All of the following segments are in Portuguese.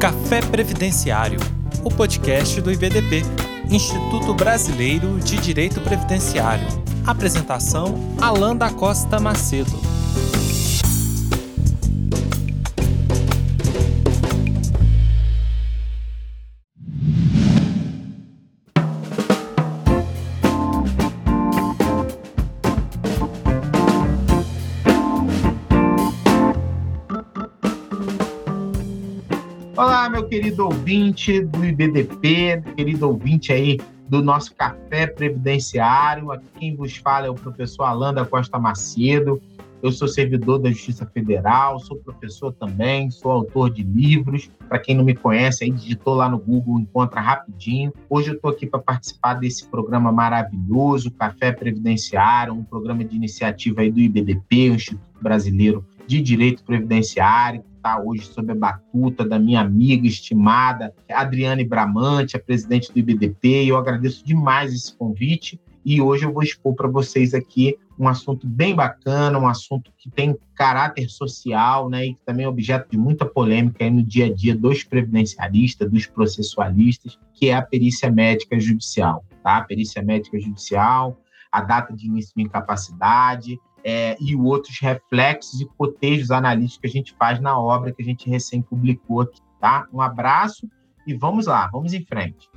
Café Previdenciário, o podcast do IBDP, Instituto Brasileiro de Direito Previdenciário. Apresentação: Alan da Costa Macedo. Querido ouvinte do IBDP, querido ouvinte aí do nosso Café Previdenciário. Aqui quem vos fala é o professor Alan da Costa Macedo. Eu sou servidor da Justiça Federal, sou professor também, sou autor de livros. Para quem não me conhece, aí digitou lá no Google, encontra rapidinho. Hoje eu estou aqui para participar desse programa maravilhoso, Café Previdenciário, um programa de iniciativa aí do IBDP, o Instituto Brasileiro de Direito Previdenciário, está hoje sob a batuta da minha amiga estimada Adriane Bramante, a presidente do IBDP. Eu agradeço demais esse convite e hoje eu vou expor para vocês aqui um assunto bem bacana, um assunto que tem caráter social, né, e que também é objeto de muita polêmica no dia a dia dos previdenciaristas, dos processualistas, que é a perícia médica judicial, tá? A perícia médica judicial, a data de início de incapacidade, é, e outros reflexos e cotejos analíticos que a gente faz na obra que a gente recém publicou aqui, tá? Um abraço e vamos lá, vamos em frente.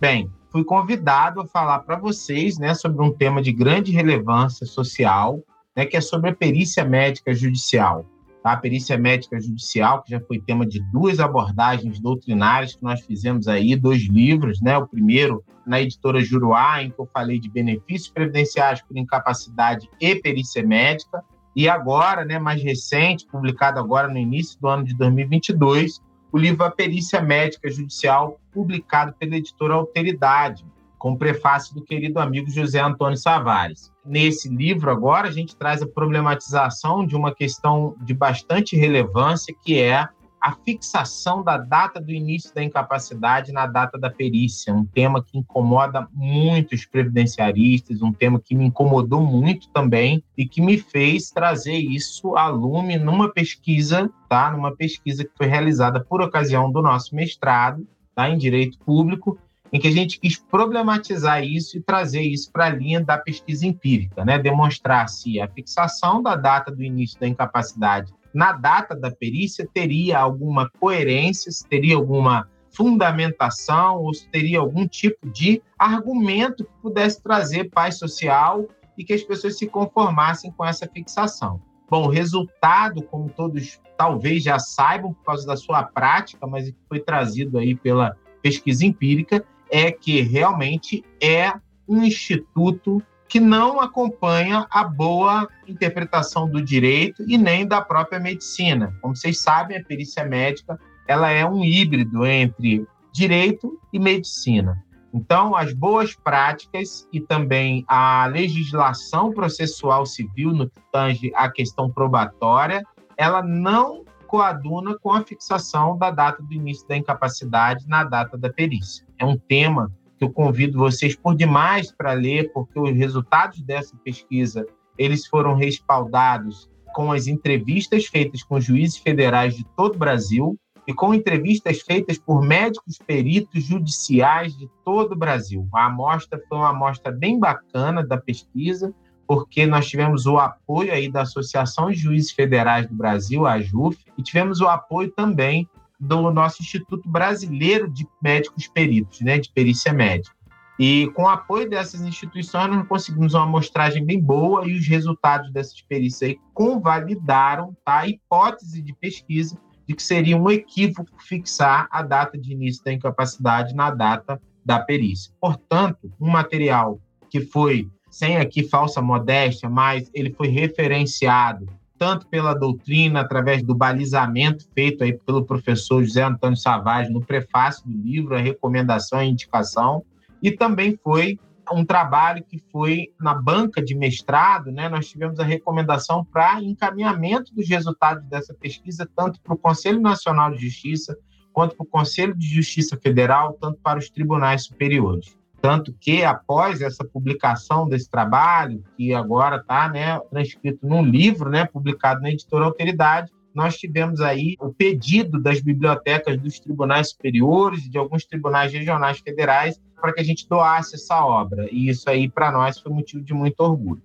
Bem, fui convidado a falar para vocês, né, sobre um tema de grande relevância social, né, que é sobre a perícia médica judicial. Tá? A perícia médica judicial, que já foi tema de duas abordagens doutrinárias que nós fizemos aí, dois livros, né? O primeiro na editora Juruá, em que eu falei de benefícios previdenciários por incapacidade e perícia médica, e agora, né, mais recente, publicado agora no início do ano de 2022, o livro A Perícia Médica Judicial, publicado pela editora Alteridade, com o prefácio do querido amigo José Antônio Savares. Nesse livro, agora, a gente traz a problematização de uma questão de bastante relevância, que é a fixação da data do início da incapacidade na data da perícia, um tema que incomoda muitos previdenciaristas, um tema que me incomodou muito também e que me fez trazer isso a lume numa pesquisa, tá? Numa pesquisa que foi realizada por ocasião do nosso mestrado, tá? Em direito público em que a gente quis problematizar isso e trazer isso para a linha da pesquisa empírica, né? demonstrar se a fixação da data do início da incapacidade na data da perícia teria alguma coerência, se teria alguma fundamentação ou se teria algum tipo de argumento que pudesse trazer paz social e que as pessoas se conformassem com essa fixação. Bom, o resultado, como todos talvez já saibam por causa da sua prática, mas que foi trazido aí pela pesquisa empírica, é que realmente é um instituto que não acompanha a boa interpretação do direito e nem da própria medicina. Como vocês sabem, a perícia médica ela é um híbrido entre direito e medicina. Então, as boas práticas e também a legislação processual civil no que tange à questão probatória, ela não coaduna com a fixação da data do início da incapacidade na data da perícia. É um tema que eu convido vocês por demais para ler, porque os resultados dessa pesquisa eles foram respaldados com as entrevistas feitas com juízes federais de todo o Brasil e com entrevistas feitas por médicos peritos judiciais de todo o Brasil. A amostra foi uma amostra bem bacana da pesquisa, porque nós tivemos o apoio aí da Associação de Juízes Federais do Brasil, a AJUF, e tivemos o apoio também do nosso Instituto Brasileiro de Médicos Peritos, né, de perícia médica. E com o apoio dessas instituições, nós conseguimos uma amostragem bem boa e os resultados dessas perícias aí convalidaram tá, a hipótese de pesquisa de que seria um equívoco fixar a data de início da incapacidade na data da perícia. Portanto, um material que foi sem aqui falsa modéstia, mas ele foi referenciado tanto pela doutrina, através do balizamento feito aí pelo professor José Antônio Savage no prefácio do livro, a recomendação e indicação, e também foi um trabalho que foi na banca de mestrado, né? Nós tivemos a recomendação para encaminhamento dos resultados dessa pesquisa, tanto para o Conselho Nacional de Justiça, quanto para o Conselho de Justiça Federal, tanto para os tribunais superiores. Tanto que, após essa publicação desse trabalho, que agora está né, transcrito num livro né, publicado na editora Alteridade, nós tivemos aí o pedido das bibliotecas dos tribunais superiores e de alguns tribunais regionais federais para que a gente doasse essa obra. E isso aí, para nós, foi motivo de muito orgulho.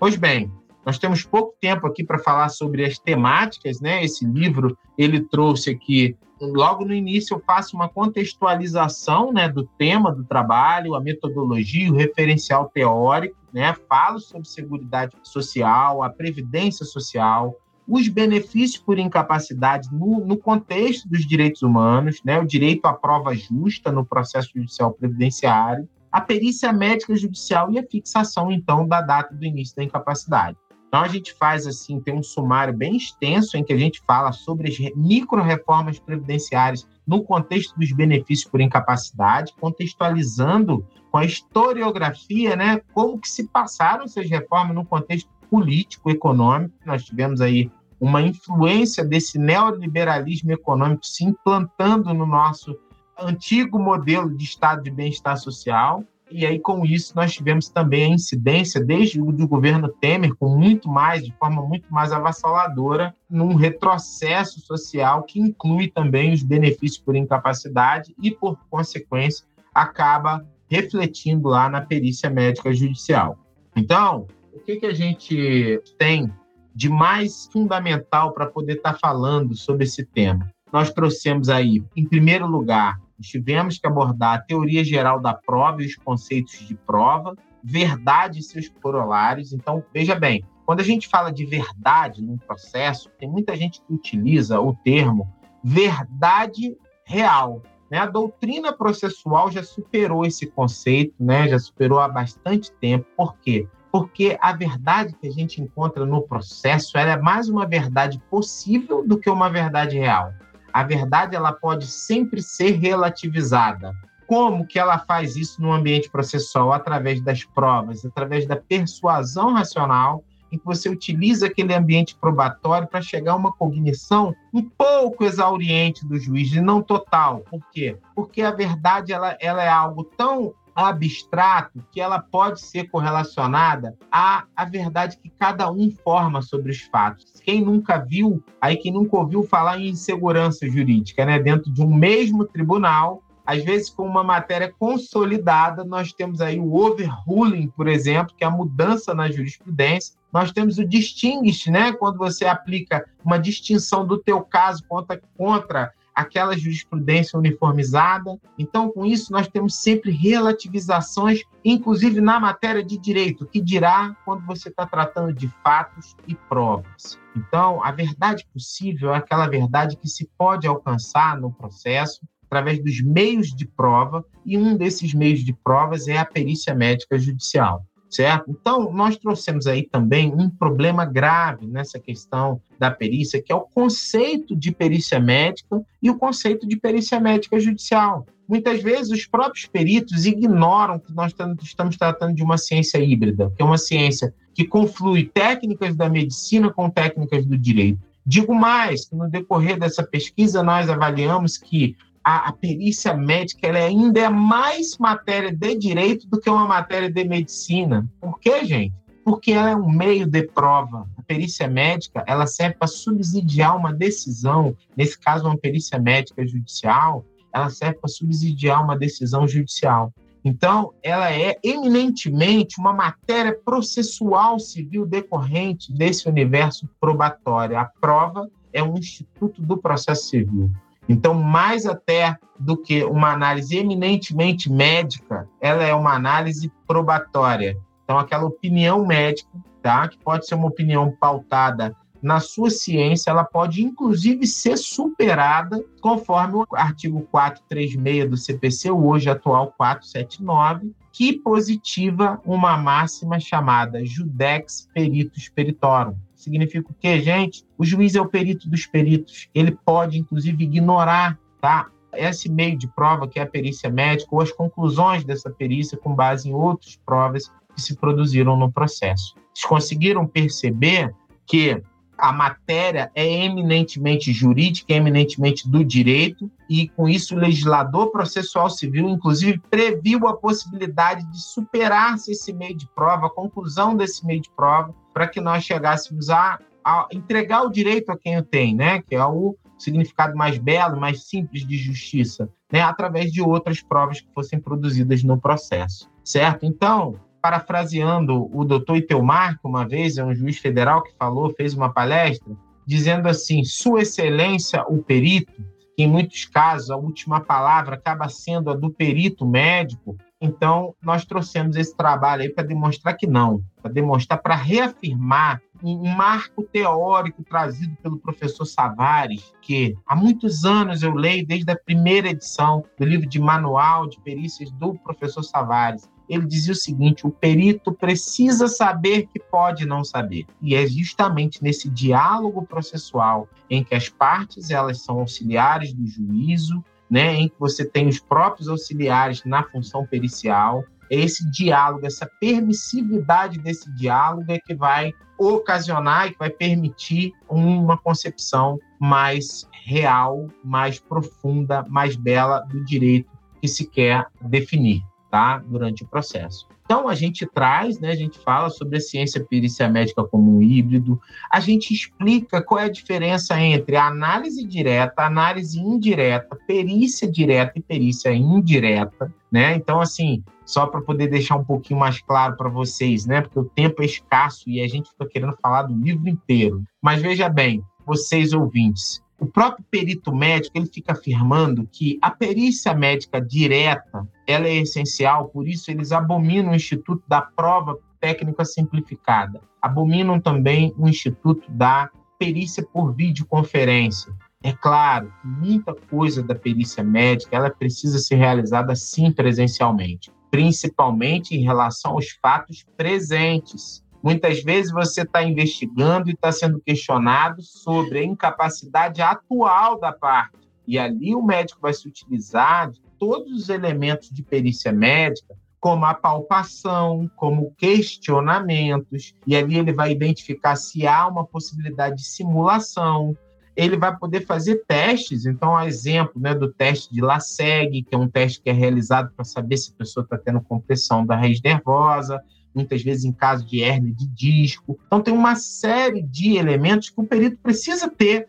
Pois bem, nós temos pouco tempo aqui para falar sobre as temáticas, né? Esse livro ele trouxe aqui logo no início eu faço uma contextualização, né, do tema do trabalho, a metodologia, o referencial teórico, né? Falo sobre seguridade social, a previdência social, os benefícios por incapacidade no, no, contexto dos direitos humanos, né, o direito à prova justa no processo judicial previdenciário, a perícia médica judicial e a fixação, então, da data do início da incapacidade. Então, a gente faz, assim, tem um sumário bem extenso em que a gente fala sobre as micro-reformas previdenciárias no contexto dos benefícios por incapacidade, contextualizando com a historiografia, né, como que se passaram essas reformas no contexto político, econômico. Nós tivemos aí uma influência desse neoliberalismo econômico se implantando no nosso antigo modelo de estado de bem-estar social. E aí, com isso, nós tivemos também a incidência, desde o do governo Temer, com muito mais, de forma muito mais avassaladora, num retrocesso social que inclui também os benefícios por incapacidade e, por consequência, acaba refletindo lá na perícia médica judicial. Então, o que, que a gente tem de mais fundamental para poder estar tá falando sobre esse tema? Nós trouxemos aí, em primeiro lugar, tivemos que abordar a teoria geral da prova e os conceitos de prova, verdade e seus corolários. Então, veja bem, quando a gente fala de verdade num processo, tem muita gente que utiliza o termo verdade real. Né? A doutrina processual já superou esse conceito, né? já superou há bastante tempo. Por quê? porque a verdade que a gente encontra no processo é mais uma verdade possível do que uma verdade real. A verdade ela pode sempre ser relativizada. Como que ela faz isso no ambiente processual? Através das provas, através da persuasão racional, em que você utiliza aquele ambiente probatório para chegar a uma cognição um pouco exauriente do juiz, e não total. Por quê? Porque a verdade ela, ela é algo tão abstrato que ela pode ser correlacionada à, à verdade que cada um forma sobre os fatos. Quem nunca viu, aí quem nunca ouviu falar em insegurança jurídica, né? Dentro de um mesmo tribunal, às vezes com uma matéria consolidada, nós temos aí o overruling, por exemplo, que é a mudança na jurisprudência. Nós temos o distinguish, né? Quando você aplica uma distinção do teu caso contra, contra aquela jurisprudência uniformizada. Então, com isso, nós temos sempre relativizações, inclusive na matéria de direito, que dirá quando você está tratando de fatos e provas. Então, a verdade possível é aquela verdade que se pode alcançar no processo através dos meios de prova, e um desses meios de provas é a perícia médica judicial certo? Então, nós trouxemos aí também um problema grave nessa questão da perícia, que é o conceito de perícia médica e o conceito de perícia médica judicial. Muitas vezes os próprios peritos ignoram que nós estamos tratando de uma ciência híbrida, que é uma ciência que conflui técnicas da medicina com técnicas do direito. Digo mais, que no decorrer dessa pesquisa nós avaliamos que a, a, perícia médica ela ainda é mais matéria de direito do que uma matéria de medicina. Por quê, gente? Porque ela é um meio de prova. A perícia médica ela serve para subsidiar uma decisão, nesse caso, uma perícia médica judicial, ela serve para subsidiar uma decisão judicial. Então, ela é eminentemente uma matéria processual civil decorrente desse universo probatório. A prova é um instituto do processo civil. Então, mais até do que uma análise eminentemente médica, ela é uma análise probatória. Então, aquela opinião médica, tá? que pode ser uma opinião pautada na sua ciência, ela pode inclusive ser superada conforme o artigo 436 do CPC, hoje atual 479, que positiva uma máxima chamada judex peritus peritorum, Significa o quê, gente? O juiz é o perito dos peritos. Ele pode, inclusive, ignorar tá? esse meio de prova, que é a perícia médica, ou as conclusões dessa perícia com base em outras provas que se produziram no processo. Vocês conseguiram perceber que a matéria é eminentemente jurídica, é eminentemente do direito, e com isso o legislador processual civil, inclusive, previu a possibilidade de superar-se esse meio de prova, a conclusão desse meio de prova, para que nós chegássemos a, a entregar o direito a quem o tem, né? Que é o significado mais belo, mais simples de justiça, né? Através de outras provas que fossem produzidas no processo, certo? Então, parafraseando o doutor Itelmar, que uma vez é um juiz federal que falou, fez uma palestra, dizendo assim: Sua Excelência, o perito, que em muitos casos a última palavra acaba sendo a do perito médico. Então, nós trouxemos esse trabalho aí para demonstrar que não, para demonstrar, para reafirmar um marco teórico trazido pelo professor Savares, que há muitos anos eu leio desde a primeira edição do livro de manual de perícias do professor Savares ele dizia o seguinte: o perito precisa saber que pode não saber. E é justamente nesse diálogo processual em que as partes elas são auxiliares do juízo, né, em que você tem os próprios auxiliares na função pericial, é esse diálogo, essa permissividade desse diálogo é que vai ocasionar e que vai permitir uma concepção mais real, mais profunda, mais bela do direito que se quer definir tá? Durante o processo. Então, a gente traz, né, a gente fala sobre a ciência perícia médica como um híbrido, a gente explica qual é a diferença entre a análise direta, análise indireta, perícia direta e perícia indireta, né? Então, assim, só para poder deixar um pouquinho mais claro para vocês, né, porque o tempo é escasso e a gente fica querendo falar do livro inteiro. Mas veja bem, vocês ouvintes, o próprio perito médico ele fica afirmando que a perícia médica direta ela é essencial, por isso eles abominam o instituto da prova técnica simplificada, abominam também o instituto da perícia por videoconferência. É claro muita coisa da perícia médica ela precisa ser realizada sim presencialmente, principalmente em relação aos fatos presentes. Muitas vezes você está investigando e está sendo questionado sobre a incapacidade atual da parte. E ali o médico vai se utilizar de todos os elementos de perícia médica, como a palpação, como questionamentos, e ali ele vai identificar se há uma possibilidade de simulação. Ele vai poder fazer testes, então, a exemplo né, do teste de LASEG, que é um teste que é realizado para saber se a pessoa está tendo compressão da raiz nervosa, muitas vezes em caso de hernia de disco. Então, tem uma série de elementos que o perito precisa ter.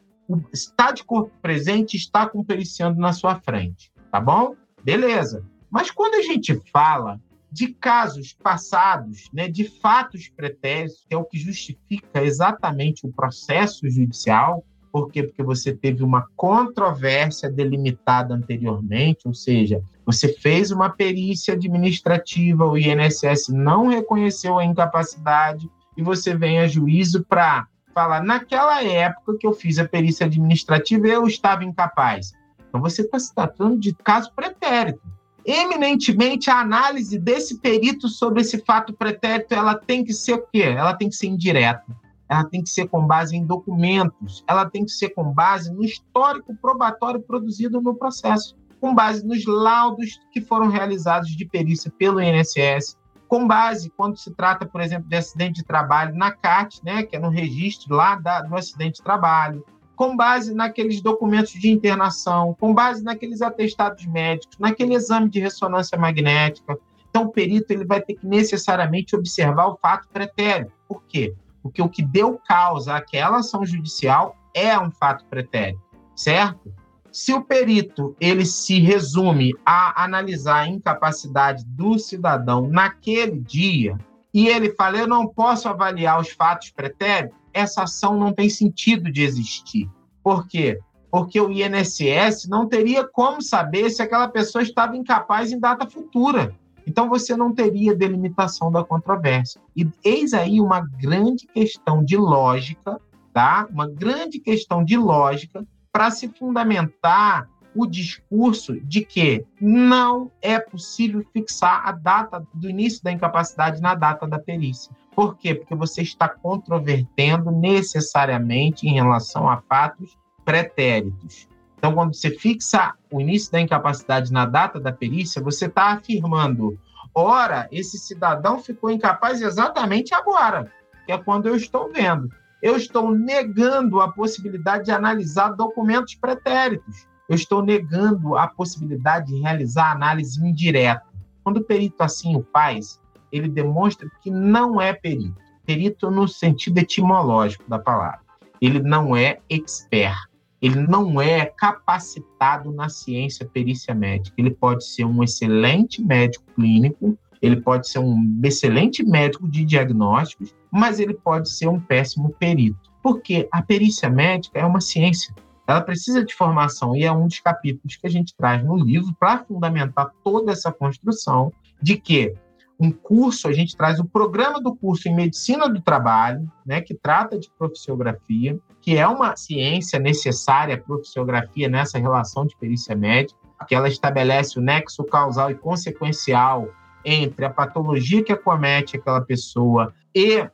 Está de corpo presente, está com o periciando na sua frente, tá bom? Beleza. Mas quando a gente fala de casos passados, né, de fatos pretéritos, que é o que justifica exatamente o processo judicial, por quê? Porque você teve uma controvérsia delimitada anteriormente, ou seja, você fez uma perícia administrativa, o INSS não reconheceu a incapacidade e você vem a juízo para falar: naquela época que eu fiz a perícia administrativa, eu estava incapaz. Então você está se tratando de caso pretérito. Eminentemente, a análise desse perito sobre esse fato pretérito, ela tem que ser o quê? Ela tem que ser indireta ela tem que ser com base em documentos, ela tem que ser com base no histórico probatório produzido no processo, com base nos laudos que foram realizados de perícia pelo INSS, com base quando se trata, por exemplo, de acidente de trabalho na CAT, né, que é no registro lá da, do acidente de trabalho, com base naqueles documentos de internação, com base naqueles atestados médicos, naquele exame de ressonância magnética. Então, o perito ele vai ter que necessariamente observar o fato pretérito. Por quê? porque o que deu causa àquela ação judicial é um fato pretérito, certo? Se o perito ele se resume a analisar a incapacidade do cidadão naquele dia e ele fala eu não posso avaliar os fatos pretéritos, essa ação não tem sentido de existir. Por quê? Porque o INSS não teria como saber se aquela pessoa estava incapaz em data futura. Então você não teria delimitação da controvérsia. E eis aí uma grande questão de lógica, tá? Uma grande questão de lógica para se fundamentar o discurso de que não é possível fixar a data do início da incapacidade na data da perícia. Por quê? Porque você está controvertendo necessariamente em relação a fatos pretéritos. Então, quando você fixa o início da incapacidade na data da perícia, você está afirmando, ora, esse cidadão ficou incapaz exatamente agora, que é quando eu estou vendo. Eu estou negando a possibilidade de analisar documentos pretéritos. Eu estou negando a possibilidade de realizar análise indireta. Quando o perito assim o faz, ele demonstra que não é perito. Perito no sentido etimológico da palavra. ele não é expert, ele não é capacitado na ciência perícia médica. Ele pode ser um excelente médico clínico, ele pode ser um excelente médico de diagnósticos, mas ele pode ser um péssimo perito. Porque a perícia médica é uma ciência. Ela precisa de formação e é um dos capítulos que a gente traz no livro para fundamentar toda essa construção de que um curso, a gente traz o programa do curso em Medicina do Trabalho, né, que trata de profissiografia, que é uma ciência necessária, a profissiografia nessa relação de perícia médica, que ela estabelece o nexo causal e consequencial entre a patologia que acomete aquela pessoa e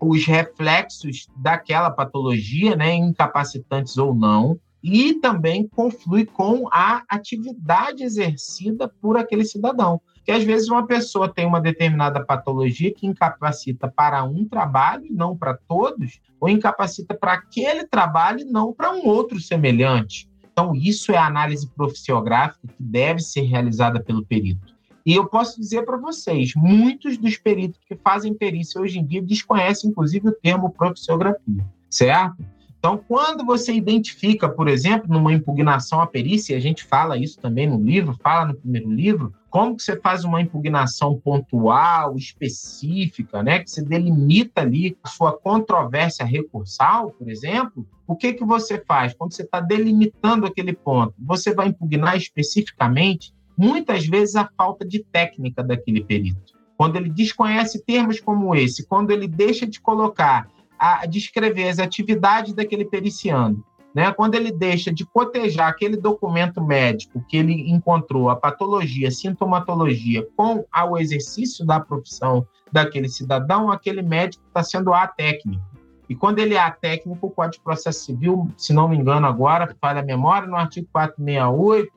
os reflexos daquela patologia, né, incapacitantes ou não, e também conflui com a atividade exercida por aquele cidadão que às vezes uma pessoa tem uma determinada patologia que incapacita para um trabalho não para todos, ou incapacita para aquele trabalho e não para um outro semelhante. Então, isso é a análise profissiográfica que deve ser realizada pelo perito. E eu posso dizer para vocês, muitos dos peritos que fazem perícia hoje em dia desconhecem, inclusive, o termo profissiografia, certo? Então, quando você identifica, por exemplo, numa impugnação à perícia, a gente fala isso também no livro, fala no primeiro livro, como que você faz uma impugnação pontual, específica, né? Que você delimita ali a sua controvérsia recursal, por exemplo. O que que você faz quando você está delimitando aquele ponto? Você vai impugnar especificamente, muitas vezes, a falta de técnica daquele perito. Quando ele desconhece termos como esse, quando ele deixa de colocar, a descrever as atividades daquele periciano, né? Quando ele deixa de cotejar aquele documento médico que ele encontrou, a patologia, a sintomatologia, com o exercício da profissão daquele cidadão, aquele médico está sendo atécnico. E quando ele é atécnico, o Código de Processo Civil, se não me engano agora, falha a memória, no artigo 468,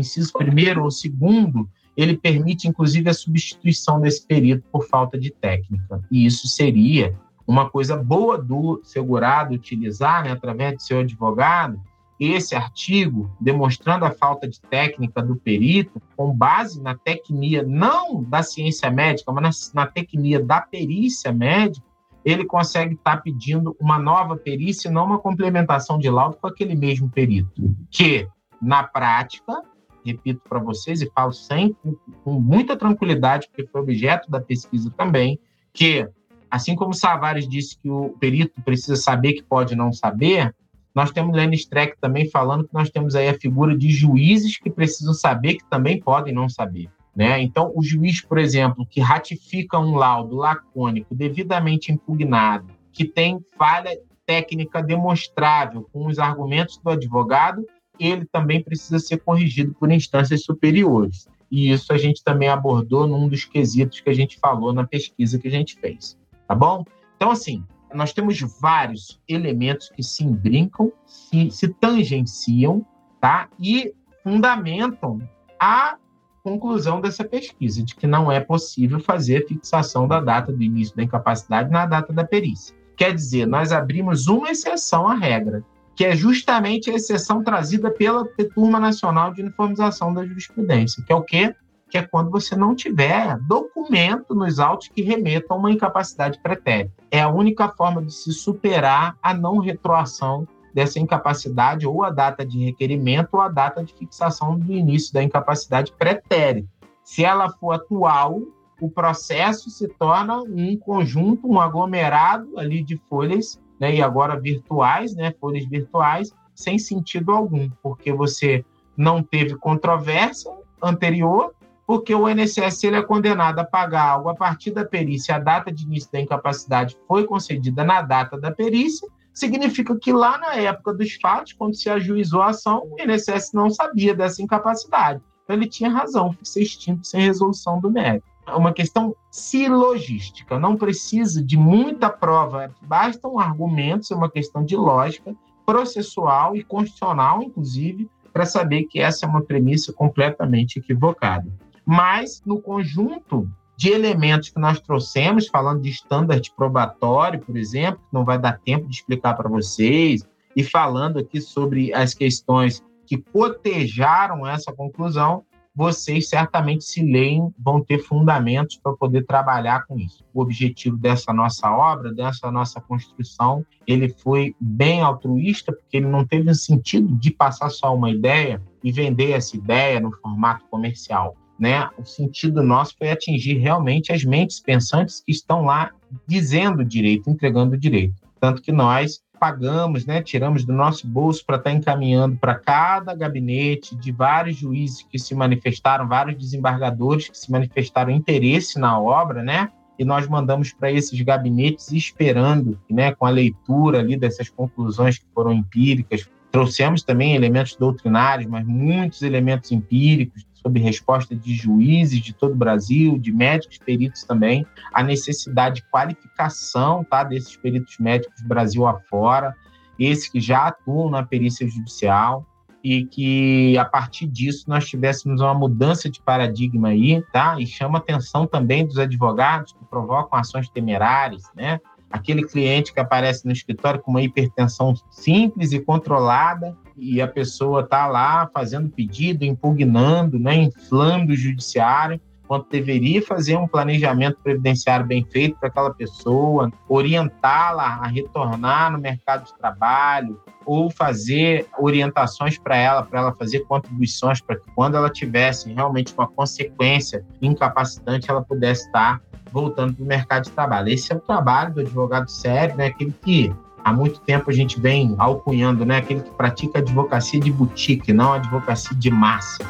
inciso 1 ou 2 ele permite, inclusive, a substituição desse perito por falta de técnica. E isso seria uma coisa boa do segurado utilizar, né, através do seu advogado, esse artigo, demonstrando a falta de técnica do perito, com base na tecnia, não da ciência médica, mas na, na tecnia da perícia médica, ele consegue estar tá pedindo uma nova perícia, não uma complementação de laudo com aquele mesmo perito, que, na prática, repito para vocês e falo sempre com muita tranquilidade, porque foi objeto da pesquisa também, que Assim como Savares disse que o perito precisa saber que pode não saber, nós temos Lenny Streck também falando que nós temos aí a figura de juízes que precisam saber que também podem não saber. Né? Então, o juiz, por exemplo, que ratifica um laudo lacônico devidamente impugnado, que tem falha técnica demonstrável com os argumentos do advogado, ele também precisa ser corrigido por instâncias superiores. E isso a gente também abordou num dos quesitos que a gente falou na pesquisa que a gente fez tá bom? Então, assim, nós temos vários elementos que se imbrincam, se, se tangenciam, tá? E fundamentam a conclusão dessa pesquisa, de que não é possível fazer fixação da data do início da incapacidade na data da perícia. Quer dizer, nós abrimos uma exceção à regra, que é justamente a exceção trazida pela Turma Nacional de Uniformização da Jurisprudência, que é o quê? que é quando você não tiver documento nos autos que remetam a uma incapacidade pretérita. É a única forma de se superar a não retroação dessa incapacidade ou a data de requerimento ou a data de fixação do início da incapacidade pretérita. Se ela for atual, o processo se torna um conjunto, um aglomerado ali de folhas, né, e agora virtuais, né, folhas virtuais, sem sentido algum, porque você não teve controvérsia anterior porque o INSS ele é condenado a pagar algo a partir da perícia, a data de início da incapacidade foi concedida na data da perícia, significa que lá na época dos fatos, quando se ajuizou a ação, o INSS não sabia dessa incapacidade. Então ele tinha razão, foi extinto sem resolução do mérito. Uma questão silogística, não precisa de muita prova, bastam argumentos, é uma questão de lógica processual e constitucional, inclusive, para saber que essa é uma premissa completamente equivocada. Mas, no conjunto de elementos que nós trouxemos, falando de standard probatório, por exemplo, que não vai dar tempo de explicar para vocês, e falando aqui sobre as questões que cotejaram essa conclusão, vocês certamente se leem, vão ter fundamentos para poder trabalhar com isso. O objetivo dessa nossa obra, dessa nossa construção, ele foi bem altruísta, porque ele não teve o sentido de passar só uma ideia e vender essa ideia no formato comercial. Né? O sentido nosso foi atingir realmente as mentes pensantes que estão lá dizendo direito, entregando direito. Tanto que nós pagamos, né, tiramos do nosso bolso para estar tá encaminhando para cada gabinete de vários juízes que se manifestaram, vários desembargadores que se manifestaram interesse na obra, né? E nós mandamos para esses gabinetes esperando, né, com a leitura ali dessas conclusões que foram empíricas. Trouxemos também elementos doutrinários, mas muitos elementos empíricos, sob resposta de juízes de todo o Brasil, de médicos peritos também, a necessidade de qualificação tá, desses peritos médicos Brasil afora, esses que já atuam na perícia judicial, e que a partir disso nós tivéssemos uma mudança de paradigma aí, tá? E chama atenção também dos advogados que provocam ações temerárias, né? Aquele cliente que aparece no escritório com uma hipertensão simples e controlada e a pessoa está lá fazendo pedido, impugnando, né, inflando o judiciário, quando deveria fazer um planejamento previdenciário bem feito para aquela pessoa, orientá-la a retornar no mercado de trabalho, ou fazer orientações para ela, para ela fazer contribuições para que quando ela tivesse realmente uma consequência incapacitante, ela pudesse estar voltando para o mercado de trabalho. Esse é o trabalho do advogado sério, né? aquele que há muito tempo a gente vem alcunhando, né? Aquele que pratica advocacia de boutique, não advocacia de massa.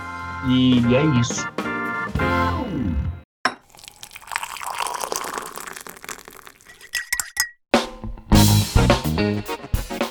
E é isso.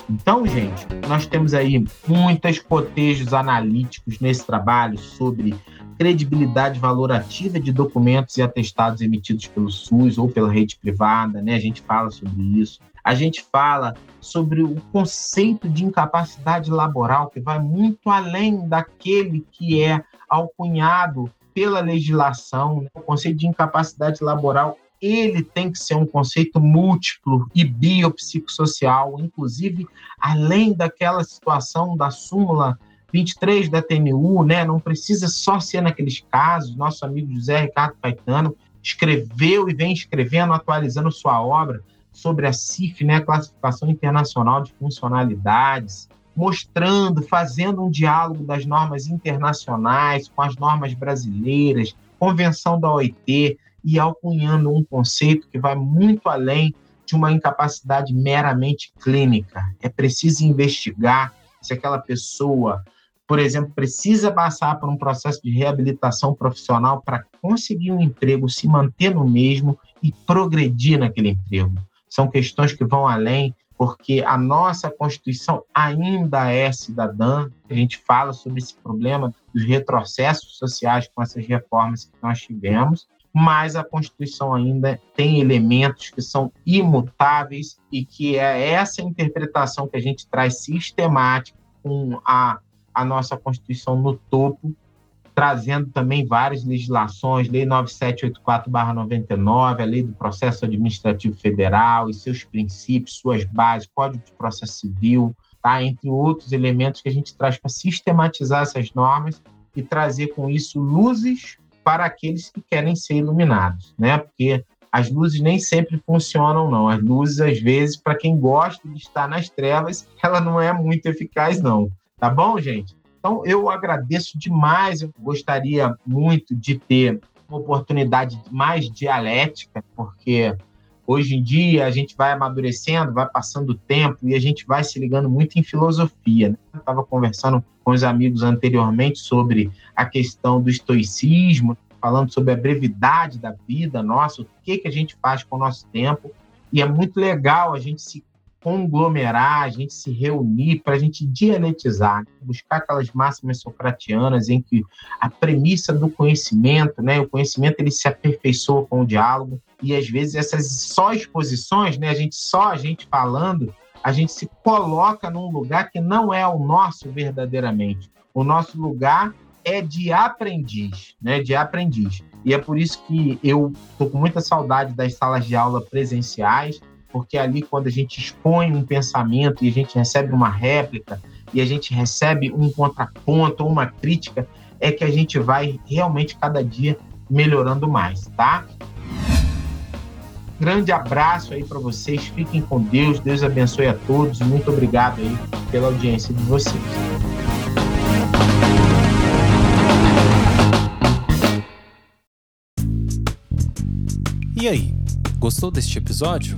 Então, gente, nós temos aí muitos cotejos analíticos nesse trabalho sobre credibilidade valorativa de documentos e atestados emitidos pelo SUS ou pela rede privada, né? A gente fala sobre isso a gente fala sobre o conceito de incapacidade laboral, que vai muito além daquele que é alcunhado pela legislação. Né? O conceito de incapacidade laboral ele tem que ser um conceito múltiplo e biopsicossocial, inclusive além daquela situação da súmula 23 da TNU, né? Não precisa só ser naqueles casos. Nosso amigo José Ricardo Caetano escreveu e vem escrevendo, atualizando sua obra sobre a CIF, né, Classificação Internacional de Funcionalidades, mostrando, fazendo um diálogo das normas internacionais com as normas brasileiras, Convenção da OIT, e alcunhando um conceito que vai muito além de uma incapacidade meramente clínica. É preciso investigar se aquela pessoa, por exemplo, precisa passar por um processo de reabilitação profissional para conseguir um emprego, se manter no mesmo e progredir naquele emprego são questões que vão além, porque a nossa Constituição ainda é cidadã. A gente fala sobre esse problema dos retrocessos sociais com essas reformas que nós tivemos, mas a Constituição ainda tem elementos que são imutáveis e que é essa interpretação que a gente traz sistemática com a, a nossa Constituição no topo trazendo também várias legislações, Lei 9784-99, a Lei do Processo Administrativo Federal e seus princípios, suas bases, Código de Processo Civil, tá? entre outros elementos que a gente traz para sistematizar essas normas e trazer com isso luzes para aqueles que querem ser iluminados, né? Porque as luzes nem sempre funcionam, não. As luzes, às vezes, para quem gosta de estar nas trevas, ela não é muito eficaz, não. Tá bom, gente? Então, eu agradeço demais, eu gostaria muito de ter uma oportunidade mais dialética, porque hoje em dia a gente vai amadurecendo, vai passando o tempo e a gente vai se ligando muito em filosofia. Né? Eu estava conversando com os amigos anteriormente sobre a questão do estoicismo, falando sobre a brevidade da vida nossa, o que, que a gente faz com o nosso tempo. E é muito legal a gente se conglomerar, a gente se reunir para a gente dialetizar, buscar aquelas máximas socratianas em que a premissa do conhecimento, né, o conhecimento ele se aperfeiçoa com o diálogo. E às vezes essas só exposições, né, a gente só a gente falando, a gente se coloca num lugar que não é o nosso verdadeiramente. O nosso lugar é de aprendiz, né, de aprendiz. E é por isso que eu tô com muita saudade das salas de aula presenciais porque ali quando a gente expõe um pensamento e a gente recebe uma réplica e a gente recebe um contraponto ou uma crítica, é que a gente vai realmente cada dia melhorando mais, tá? Grande abraço aí para vocês, fiquem com Deus, Deus abençoe a todos, muito obrigado aí pela audiência de vocês. E aí, gostou deste episódio?